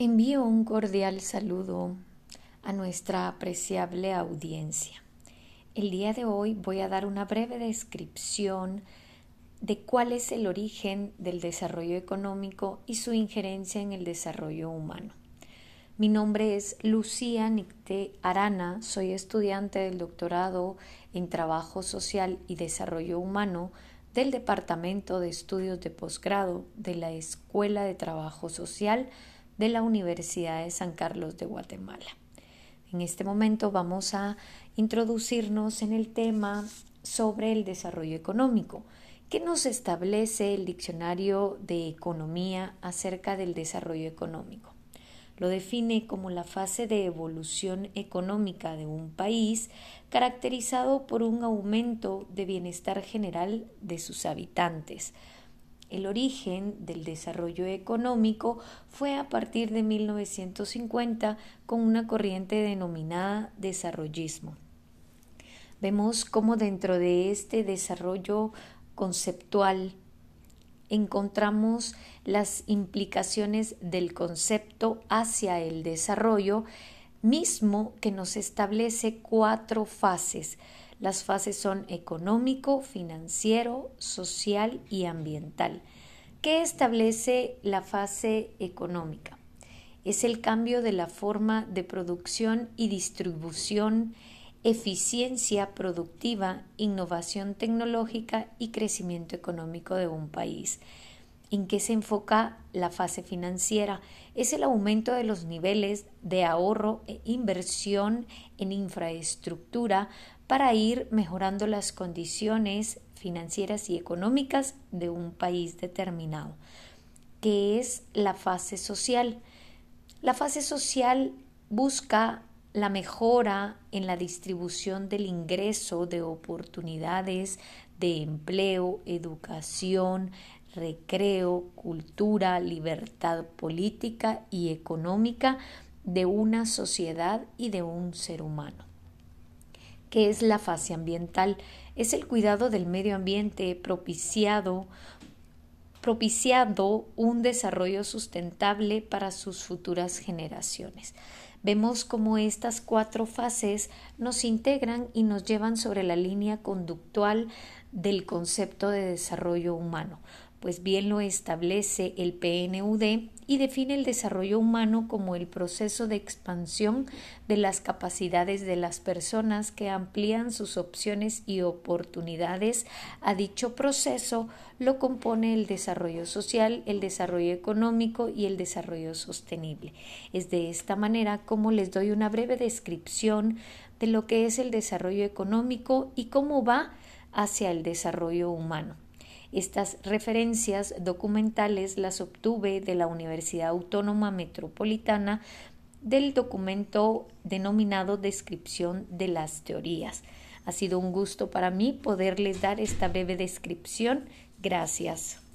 Envío un cordial saludo a nuestra apreciable audiencia. El día de hoy voy a dar una breve descripción de cuál es el origen del desarrollo económico y su injerencia en el desarrollo humano. Mi nombre es Lucía Nicté Arana, soy estudiante del doctorado en Trabajo Social y Desarrollo Humano del Departamento de Estudios de Posgrado de la Escuela de Trabajo Social de la Universidad de San Carlos de Guatemala. En este momento vamos a introducirnos en el tema sobre el desarrollo económico. ¿Qué nos establece el diccionario de economía acerca del desarrollo económico? Lo define como la fase de evolución económica de un país caracterizado por un aumento de bienestar general de sus habitantes, el origen del desarrollo económico fue a partir de 1950 con una corriente denominada desarrollismo. Vemos cómo dentro de este desarrollo conceptual encontramos las implicaciones del concepto hacia el desarrollo mismo que nos establece cuatro fases las fases son económico, financiero, social y ambiental. ¿Qué establece la fase económica? Es el cambio de la forma de producción y distribución, eficiencia productiva, innovación tecnológica y crecimiento económico de un país. ¿En qué se enfoca la fase financiera? Es el aumento de los niveles de ahorro e inversión en infraestructura para ir mejorando las condiciones financieras y económicas de un país determinado, que es la fase social. La fase social busca la mejora en la distribución del ingreso de oportunidades de empleo, educación, recreo, cultura, libertad política y económica de una sociedad y de un ser humano que es la fase ambiental. Es el cuidado del medio ambiente propiciado propiciado un desarrollo sustentable para sus futuras generaciones. Vemos cómo estas cuatro fases nos integran y nos llevan sobre la línea conductual del concepto de desarrollo humano pues bien lo establece el PNUD y define el desarrollo humano como el proceso de expansión de las capacidades de las personas que amplían sus opciones y oportunidades. A dicho proceso lo compone el desarrollo social, el desarrollo económico y el desarrollo sostenible. Es de esta manera como les doy una breve descripción de lo que es el desarrollo económico y cómo va hacia el desarrollo humano. Estas referencias documentales las obtuve de la Universidad Autónoma Metropolitana del documento denominado Descripción de las Teorías. Ha sido un gusto para mí poderles dar esta breve descripción. Gracias.